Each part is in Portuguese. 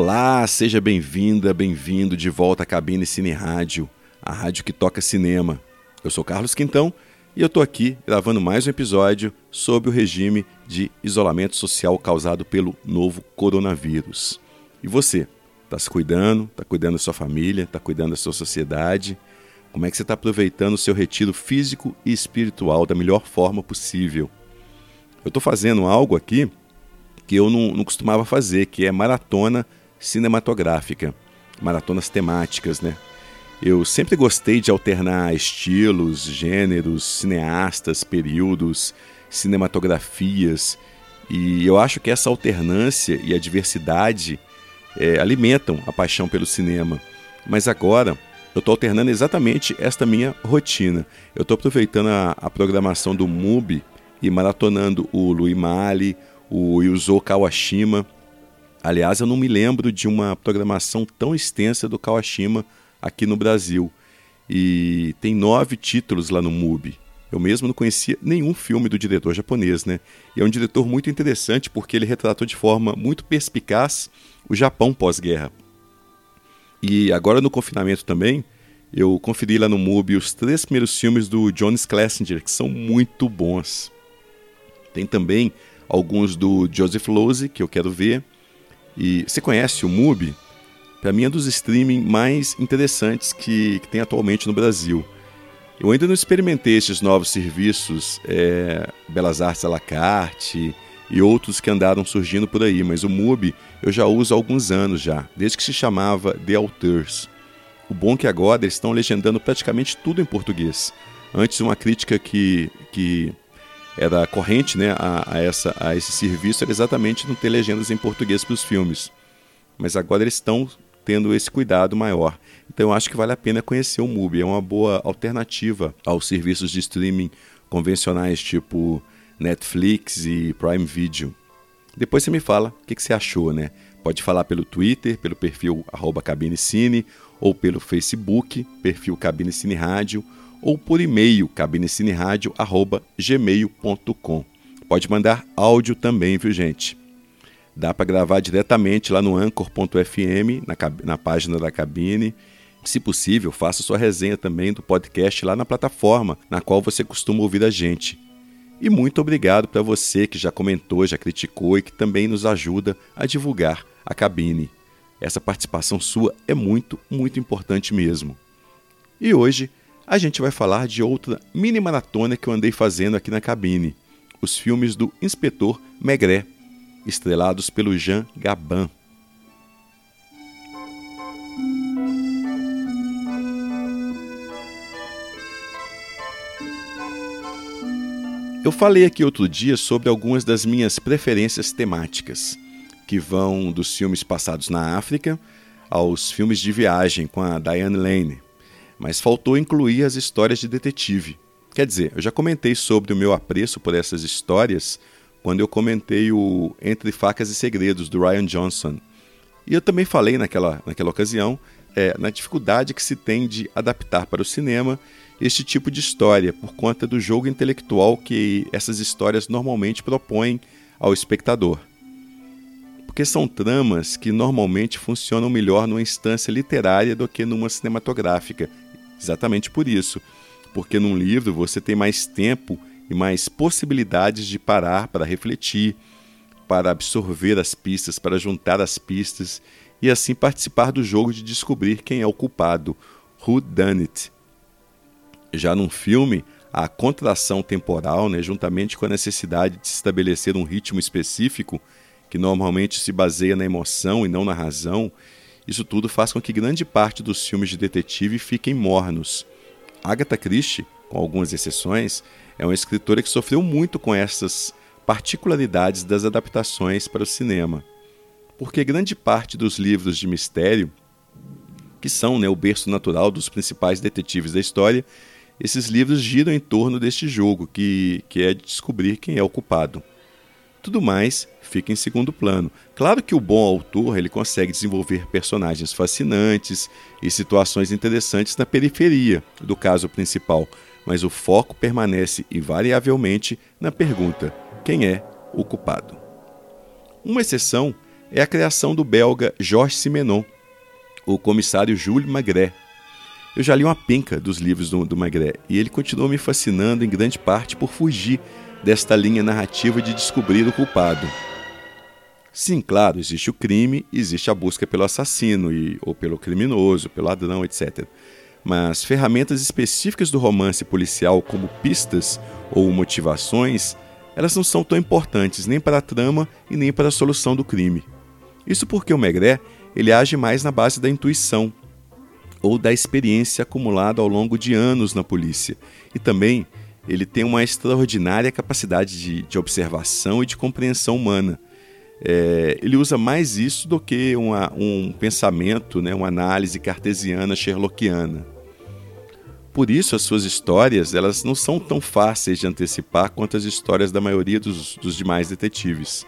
Olá, seja bem-vinda, bem-vindo de volta à Cabine Cine Rádio, a rádio que toca cinema. Eu sou Carlos Quintão e eu estou aqui gravando mais um episódio sobre o regime de isolamento social causado pelo novo coronavírus. E você, está se cuidando, está cuidando da sua família, está cuidando da sua sociedade? Como é que você está aproveitando o seu retiro físico e espiritual da melhor forma possível? Eu estou fazendo algo aqui que eu não, não costumava fazer, que é maratona cinematográfica, maratonas temáticas, né? Eu sempre gostei de alternar estilos, gêneros, cineastas, períodos, cinematografias, e eu acho que essa alternância e a diversidade é, alimentam a paixão pelo cinema. Mas agora eu estou alternando exatamente esta minha rotina. Eu estou aproveitando a, a, programação do MUBI e maratonando o Louis Mali, o Yuzo Kawashima. Aliás, eu não me lembro de uma programação tão extensa do Kawashima aqui no Brasil. E tem nove títulos lá no MUBI. Eu mesmo não conhecia nenhum filme do diretor japonês, né? E é um diretor muito interessante porque ele retratou de forma muito perspicaz o Japão pós-guerra. E agora no confinamento também, eu conferi lá no MUBI os três primeiros filmes do John Schlesinger, que são muito bons. Tem também alguns do Joseph Losey, que eu quero ver. E você conhece o MUBI? para mim é um dos streaming mais interessantes que, que tem atualmente no Brasil. Eu ainda não experimentei esses novos serviços, é, Belas Artes à la carte e outros que andaram surgindo por aí, mas o MUBI eu já uso há alguns anos já, desde que se chamava The Authors. O bom é que agora eles estão legendando praticamente tudo em português. Antes uma crítica que, que era corrente né, a, a, essa, a esse serviço era exatamente não ter legendas em português para os filmes. Mas agora eles estão tendo esse cuidado maior. Então eu acho que vale a pena conhecer o MUBI, é uma boa alternativa aos serviços de streaming convencionais tipo Netflix e Prime Video. Depois você me fala o que, que você achou, né? Pode falar pelo Twitter, pelo perfil arroba cabinecine, ou pelo Facebook, perfil Cabine Cine Rádio, ou por e-mail cabinecineradio.gmail.com. Pode mandar áudio também, viu gente? Dá para gravar diretamente lá no anchor.fm, na, na página da cabine. Se possível, faça sua resenha também do podcast lá na plataforma na qual você costuma ouvir a gente. E muito obrigado para você que já comentou, já criticou e que também nos ajuda a divulgar a cabine. Essa participação sua é muito, muito importante mesmo. E hoje a gente vai falar de outra mini maratona que eu andei fazendo aqui na cabine: os filmes do Inspetor Megré estrelados pelo Jean Gabin. Eu falei aqui outro dia sobre algumas das minhas preferências temáticas, que vão dos filmes passados na África aos filmes de viagem com a Diane Lane, mas faltou incluir as histórias de detetive. Quer dizer, eu já comentei sobre o meu apreço por essas histórias quando eu comentei o Entre Facas e Segredos, do Ryan Johnson. E eu também falei naquela, naquela ocasião é, na dificuldade que se tem de adaptar para o cinema este tipo de história, por conta do jogo intelectual que essas histórias normalmente propõem ao espectador. Porque são tramas que normalmente funcionam melhor numa instância literária do que numa cinematográfica. Exatamente por isso. Porque num livro você tem mais tempo e mais possibilidades de parar para refletir, para absorver as pistas, para juntar as pistas e assim participar do jogo de descobrir quem é o culpado, who done it. Já num filme, a contração temporal, né, juntamente com a necessidade de se estabelecer um ritmo específico, que normalmente se baseia na emoção e não na razão, isso tudo faz com que grande parte dos filmes de detetive fiquem mornos. Agatha Christie, com algumas exceções, é uma escritora que sofreu muito com essas particularidades das adaptações para o cinema. Porque grande parte dos livros de mistério, que são né, o berço natural dos principais detetives da história, esses livros giram em torno deste jogo, que, que é de descobrir quem é o culpado. Tudo mais fica em segundo plano. Claro que o bom autor ele consegue desenvolver personagens fascinantes e situações interessantes na periferia do caso principal, mas o foco permanece invariavelmente na pergunta: quem é o culpado? Uma exceção é a criação do belga Georges Simenon, o comissário Jules Maigret. Eu já li uma penca dos livros do, do Maigret e ele continuou me fascinando em grande parte por fugir desta linha narrativa de descobrir o culpado. Sim, claro, existe o crime, existe a busca pelo assassino e, ou pelo criminoso, pelo ladrão, etc. Mas ferramentas específicas do romance policial, como pistas ou motivações, elas não são tão importantes nem para a trama e nem para a solução do crime. Isso porque o Maigret ele age mais na base da intuição ou da experiência acumulada ao longo de anos na polícia e também ele tem uma extraordinária capacidade de, de observação e de compreensão humana. É, ele usa mais isso do que uma, um pensamento, né, uma análise cartesiana, sherlockiana. Por isso, as suas histórias elas não são tão fáceis de antecipar quanto as histórias da maioria dos, dos demais detetives.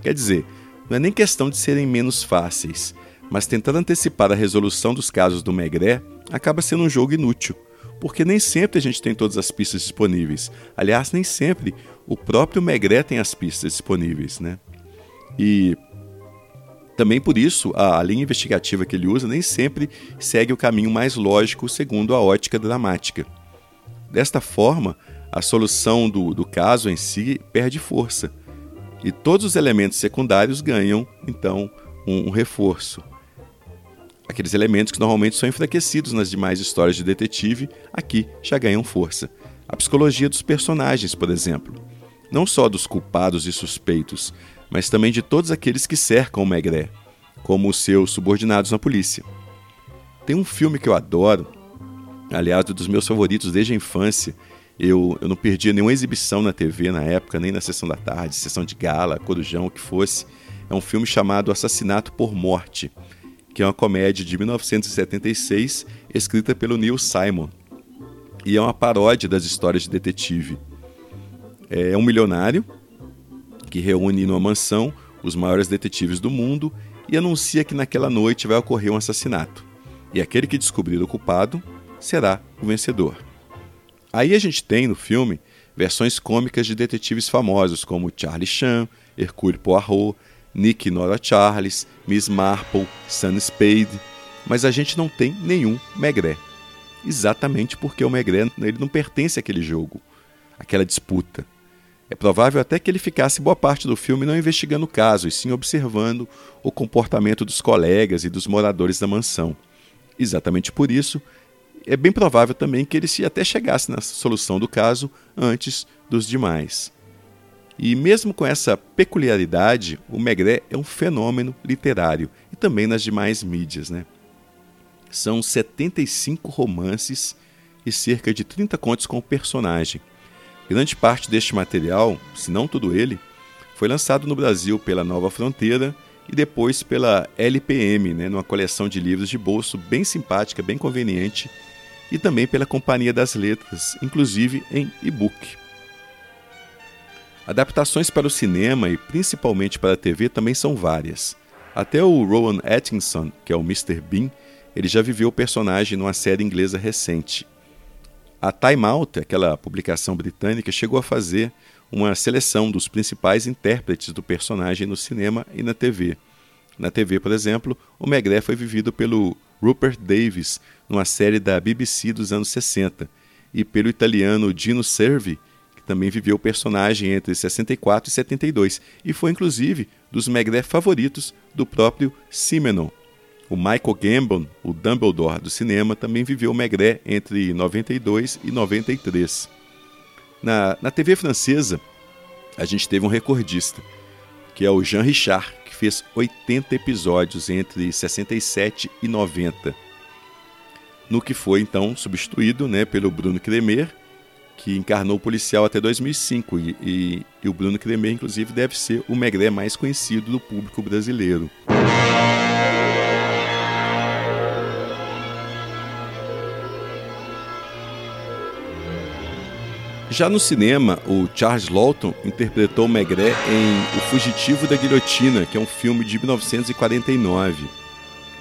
Quer dizer, não é nem questão de serem menos fáceis, mas tentar antecipar a resolução dos casos do Maigret acaba sendo um jogo inútil porque nem sempre a gente tem todas as pistas disponíveis. Aliás, nem sempre o próprio Maigret tem as pistas disponíveis, né? E também por isso a, linha investigativa que ele usa nem sempre segue o caminho mais lógico segundo a ótica dramática. Desta forma, a solução do, do caso em si perde força e todos os elementos secundários ganham, então, um, um reforço. Aqueles elementos que normalmente são enfraquecidos nas demais histórias de detetive, aqui já ganham força. A psicologia dos personagens, por exemplo. Não só dos culpados e suspeitos, mas também de todos aqueles que cercam o Maigret, como os seus subordinados na polícia. Tem um filme que eu adoro, aliás, um dos meus favoritos desde a infância. Eu, eu não perdia nenhuma exibição na TV na época, nem na sessão da tarde, sessão de gala, corujão, o que fosse. É um filme chamado Assassinato por Morte que é uma comédia de 1976 escrita pelo Neil Simon. E é uma paródia das histórias de detetive. É um milionário que reúne numa mansão os maiores detetives do mundo e anuncia que naquela noite vai ocorrer um assassinato. E aquele que descobrir o culpado será o vencedor. Aí a gente tem no filme versões cômicas de detetives famosos como Charlie Chan, Hercule Poirot, Nick Nora Charles, Miss Marple, Sun Spade, mas a gente não tem nenhum Maigret. Exatamente porque o Maigret ele não pertence àquele jogo, àquela disputa. É provável até que ele ficasse boa parte do filme não investigando o caso, e sim observando o comportamento dos colegas e dos moradores da mansão. Exatamente por isso, é bem provável também que ele se até chegasse na solução do caso antes dos demais. E mesmo com essa peculiaridade, o Maigret é um fenômeno literário e também nas demais mídias. Né? São 75 romances e cerca de 30 contos com o personagem. Grande parte deste material, se não todo ele, foi lançado no Brasil pela Nova Fronteira e depois pela LPM, né, numa coleção de livros de bolso bem simpática, bem conveniente, e também pela Companhia das Letras, inclusive em e-book. Adaptações para o cinema e principalmente para a TV também são várias. Até o Rowan Atkinson, que é o Mr. Bean, ele já viveu o personagem numa série inglesa recente. A Time Out, aquela publicação britânica, chegou a fazer uma seleção dos principais intérpretes do personagem no cinema e na TV. Na TV, por exemplo, o Maigret foi vivido pelo Rupert Davis, numa série da BBC dos anos 60, e pelo italiano Dino Servi, que também viveu o personagem entre 64 e 72 e foi inclusive dos Maigret favoritos do próprio Simenon. O Michael Gambon, o Dumbledore do cinema, também viveu o entre 92 e 93. Na, na TV francesa, a gente teve um recordista, que é o Jean Richard, que fez 80 episódios entre 67 e 90. No que foi então substituído né, pelo Bruno Cremer, que encarnou o policial até 2005 e, e, e o Bruno Cremer, inclusive, deve ser o Megré mais conhecido do público brasileiro. Já no cinema, o Charles Lawton interpretou Maigret em O Fugitivo da Guilhotina, que é um filme de 1949.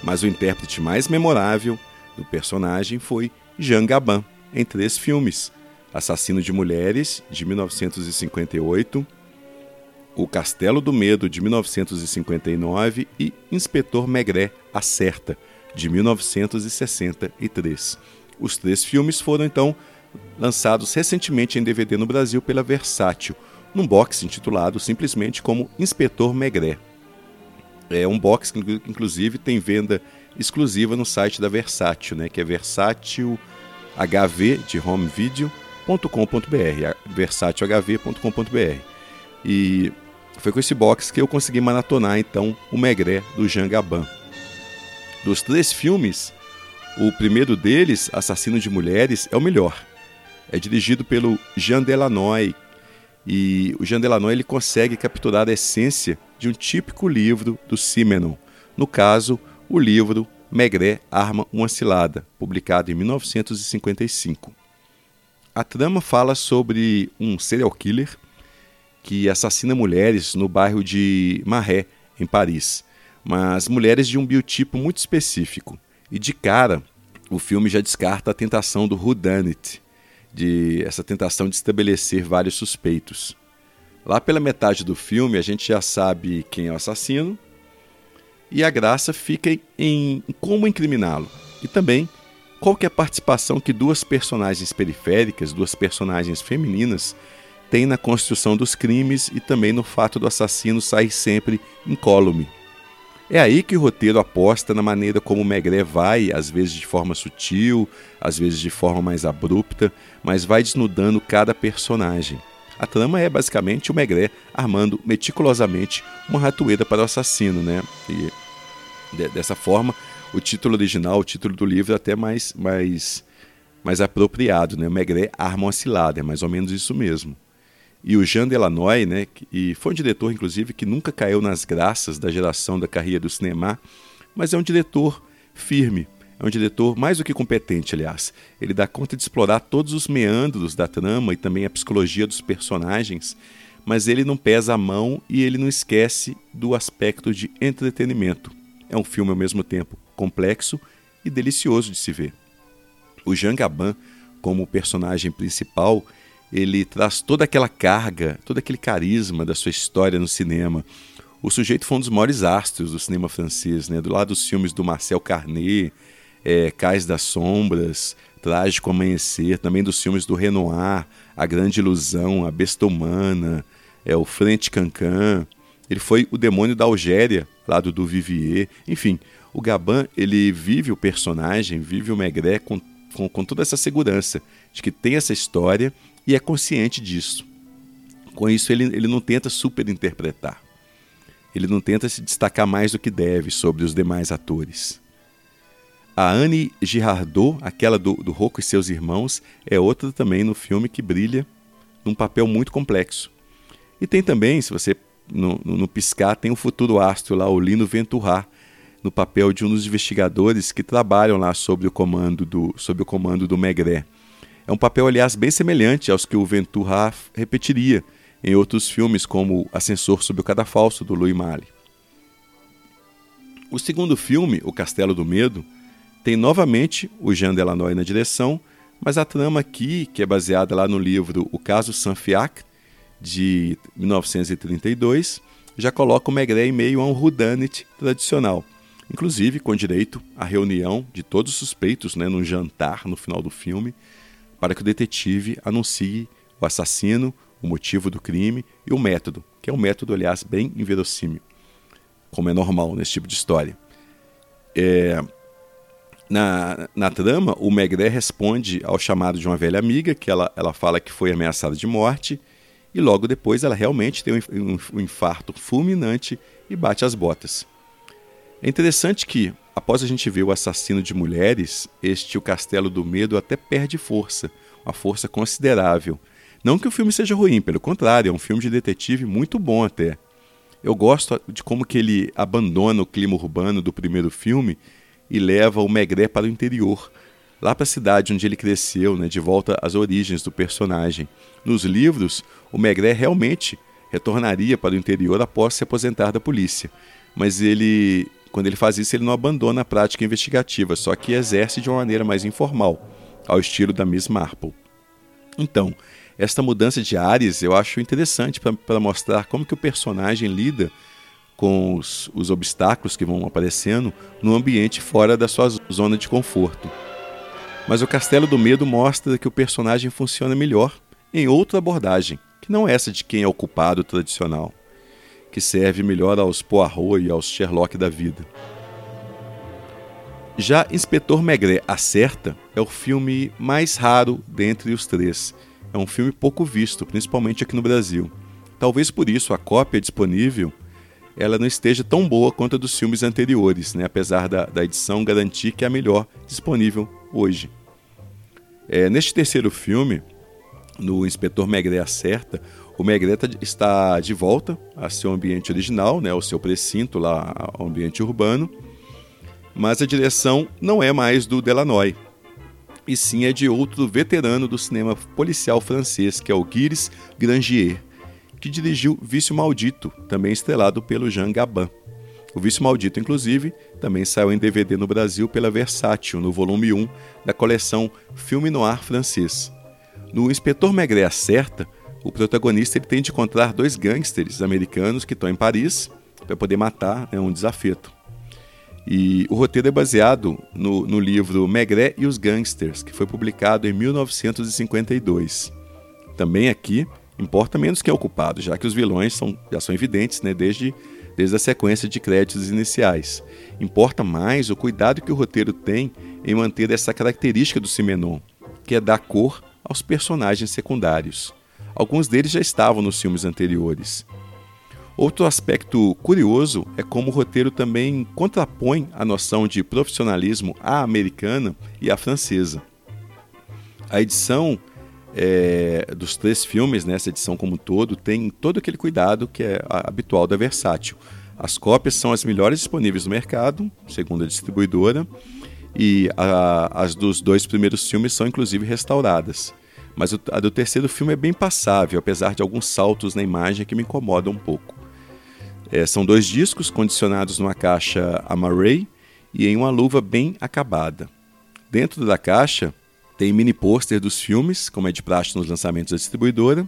Mas o intérprete mais memorável do personagem foi Jean Gabin, em três filmes, Assassino de Mulheres, de 1958, O Castelo do Medo, de 1959, e Inspetor Maigret Acerta, de 1963. Os três filmes foram então lançados recentemente em DVD no Brasil pela Versátil, num box intitulado simplesmente como Inspetor Maigret. É um box que inclusive tem venda exclusiva no site da Versátil, né, que é versátil hv de homevideo.com.br, versátilhv.com.br. E foi com esse box que eu consegui maratonar então o Maigret do Jean Gabin. Dos três filmes, o primeiro deles, Assassino de Mulheres, é o melhor. É dirigido pelo Jean Delanoy e o Jean Delanoy ele consegue capturar a essência de um típico livro do Simenon. No caso, o livro Maigret Arma uma Cilada, publicado em 1955. A trama fala sobre um serial killer que assassina mulheres no bairro de Marais, em Paris, mas mulheres de um biotipo muito específico. E de cara, o filme já descarta a tentação do whodunit, de essa tentação de estabelecer vários suspeitos. Lá pela metade do filme, a gente já sabe quem é o assassino, e a graça fica em como incriminá-lo. E também qual que é a participação que duas personagens periféricas, duas personagens femininas, têm na construção dos crimes e também no fato do assassino sair sempre incólume. É aí que o roteiro aposta na maneira como Maigret vai, às vezes de forma sutil, às vezes de forma mais abrupta, mas vai desnudando cada personagem. A trama é basicamente o Maigret armando meticulosamente uma ratoeira para o assassino, né? E de, dessa forma, o título original, o título do livro é até mais, mais, mais apropriado, né? O Maigret arma uma cilada, é mais ou menos isso mesmo. E o Jean Delanoy, né, e foi um diretor, inclusive, que nunca caiu nas graças da geração da carreira do cinema, mas é um diretor firme, é um diretor mais do que competente, aliás. Ele dá conta de explorar todos os meandros da trama e também a psicologia dos personagens, mas ele não pesa a mão e ele não esquece do aspecto de entretenimento. É um filme ao mesmo tempo complexo e delicioso de se ver. O Jean Gabin, como personagem principal, ele traz toda aquela carga, todo aquele carisma da sua história no cinema. O sujeito foi um dos maiores astros do cinema francês, né? do lado dos filmes do Marcel Carnet, é, Cais das Sombras, Trágico Amanhecer, também dos filmes do Renoir, A Grande Ilusão, A Besta Humana, é, O Frente Cancan. Ele foi o demônio da Algéria, lado do Vivier. Enfim, o Gabin ele vive o personagem, vive o Maigret com, com, com toda essa segurança de que tem essa história e é consciente disso. Com isso, ele, ele não tenta superinterpretar. Ele não tenta se destacar mais do que deve sobre os demais atores. A Anne Girardot, aquela do, do Rocco e seus irmãos, é outra também no filme que brilha num papel muito complexo. E tem também, se você no, no, no piscar, tem o futuro astro lá, o Lino Ventura, no papel de um dos investigadores que trabalham lá sob o comando do, sob o comando do Maigret. É um papel, aliás, bem semelhante aos que o Ventura repetiria em outros filmes, como Ascensor sob o Cadafalso, do Louis Malle. O segundo filme, O Castelo do Medo, tem novamente o Jean Delanoy na direção, mas a trama aqui, que é baseada lá no livro O Caso Saint-Fiacre, de 1932, já coloca o Maigret em meio a um whodunit tradicional, inclusive com direito à reunião de todos os suspeitos né, num jantar no final do filme, para que o detetive anuncie o assassino, o motivo do crime e o método, que é um método, aliás, bem inverossímil, como é normal nesse tipo de história. É, na, na trama, o Maigret responde ao chamado de uma velha amiga, que ela, ela fala que foi ameaçada de morte, e logo depois ela realmente tem um, um infarto fulminante e bate as botas. É interessante que, após a gente ver o assassino de mulheres, este O Castelo do Medo até perde força, uma força considerável. Não que o filme seja ruim, pelo contrário, é um filme de detetive muito bom até. Eu gosto de como que ele abandona o clima urbano do primeiro filme e leva o Maigret para o interior, lá para a cidade onde ele cresceu, né, de volta às origens do personagem. Nos livros, o Maigret realmente retornaria para o interior após se aposentar da polícia, mas ele, quando ele faz isso, ele não abandona a prática investigativa, só que exerce de uma maneira mais informal, ao estilo da Miss Marple. Então, Esta mudança de ares eu acho interessante para mostrar como que o personagem lida com os, os obstáculos que vão aparecendo no ambiente fora da sua zona de conforto. Mas o Castelo do Medo mostra que o personagem funciona melhor em outra abordagem, que não essa de quem é o culpado tradicional, que serve melhor aos Poirot e aos Sherlock da vida. Já Inspetor Maigret Acerta é o filme mais raro dentre os três. É um filme pouco visto, principalmente aqui no Brasil. Talvez por isso a cópia disponível ela não esteja tão boa quanto a dos filmes anteriores, né? apesar da, da edição garantir que é a melhor disponível hoje. É, neste terceiro filme, no Inspetor Maigret Acerta, o Maigret tá está de volta a seu ambiente original, né, ao seu precinto lá, ao ambiente urbano, mas a direção não é mais do Delanoy, e sim é de outro veterano do cinema policial francês, que é o Gilles Grangier, que dirigiu Vício Maldito, também estrelado pelo Jean Gabin. O Vício Maldito, inclusive, também saiu em DVD no Brasil pela Versátil, no volume 1 da coleção Filme Noir francês. No Inspetor Maigret Acerta, o protagonista ele tem de encontrar dois gangsters americanos que estão em Paris para poder matar né, um desafeto. E o roteiro é baseado no, no livro Maigret e os Gangsters, que foi publicado em 1952. Também aqui, Importa menos quem é o culpado, já que os vilões são, já são evidentes né, desde, desde a sequência de créditos iniciais. Importa mais o cuidado que o roteiro tem em manter essa característica do Simenon, que é dar cor aos personagens secundários. Alguns deles já estavam nos filmes anteriores. Outro aspecto curioso é como o roteiro também contrapõe a noção de profissionalismo à americana e à francesa. A edição é, dos três filmes, nessa né, edição como um todo, tem todo aquele cuidado que é habitual da Versátil. As cópias são as melhores disponíveis no mercado, segundo a distribuidora, e a, as dos dois primeiros filmes são inclusive restauradas. Mas a do terceiro filme é bem passável, apesar de alguns saltos na imagem que me incomodam um pouco. É, são dois discos condicionados numa caixa Amaray e em uma luva bem acabada. Dentro da caixa tem mini pôster dos filmes, como é de praxe nos lançamentos da distribuidora.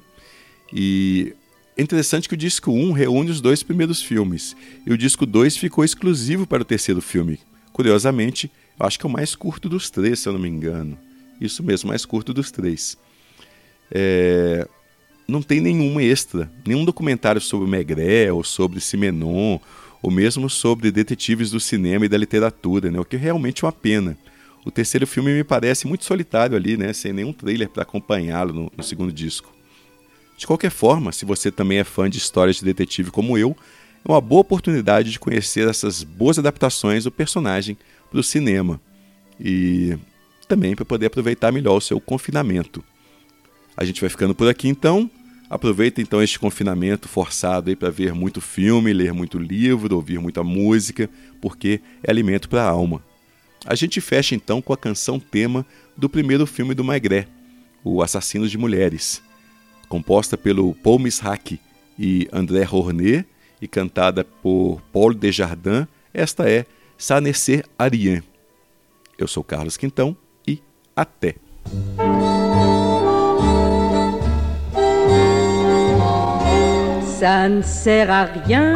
E é interessante que o disco 1 reúne os dois primeiros filmes. E o disco 2 ficou exclusivo para o terceiro filme. Curiosamente, eu acho que é o mais curto dos três, se eu não me engano. Isso mesmo, mais curto dos três. É... Não tem nenhum extra, nenhum documentário sobre Maigret, ou sobre Simenon, ou mesmo sobre detetives do cinema e da literatura, né? o que é realmente uma pena. O terceiro filme me parece muito solitário ali, né? Sem nenhum trailer para acompanhá-lo no, no segundo disco. De qualquer forma, se você também é fã de histórias de detetive como eu, é uma boa oportunidade de conhecer essas boas adaptações do personagem para o cinema e também para poder aproveitar melhor o seu confinamento. A gente vai ficando por aqui então. Aproveita então este confinamento forçado aí para ver muito filme, ler muito livro, ouvir muita música, porque é alimento para a alma. A gente fecha então com a canção tema do primeiro filme do Maigret, O Assassino de Mulheres, composta pelo Paul Misrach e André Rournet e cantada por Paul Desjardins. Esta é Sanesser Arien. Eu sou Carlos Quintão e até! Ça ne sert à rien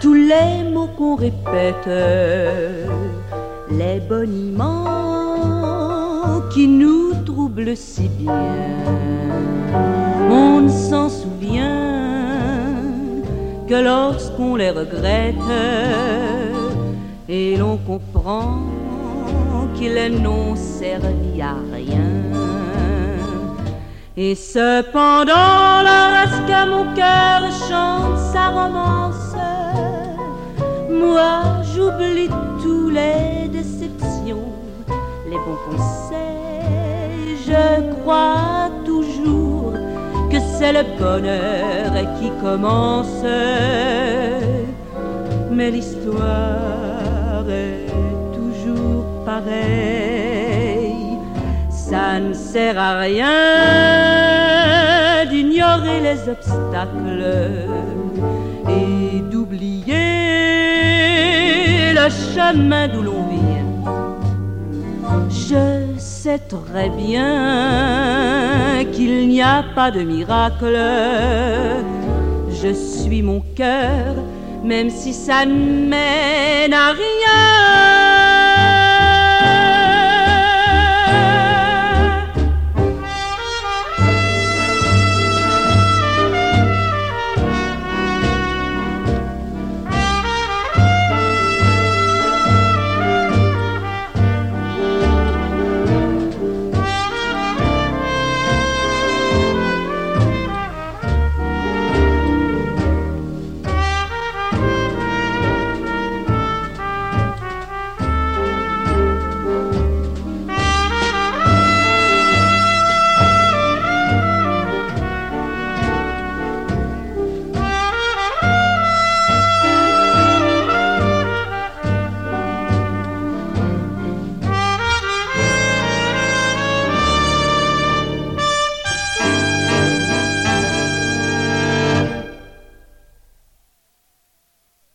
tous les mots qu'on répète les boniments qui nous troublent si bien. On ne s'en souvient que lorsqu'on les regrette et l'on comprend qu'ils n'ont servi à rien. Et cependant, lorsque mon cœur chante sa romance, moi j'oublie tous les déceptions, les bons conseils. Je crois toujours que c'est le bonheur qui commence. Mais l'histoire est toujours pareille. Ça ne sert à rien d'ignorer les obstacles et d'oublier le chemin d'où l'on vient. Je sais très bien qu'il n'y a pas de miracle. Je suis mon cœur, même si ça ne mène à rien.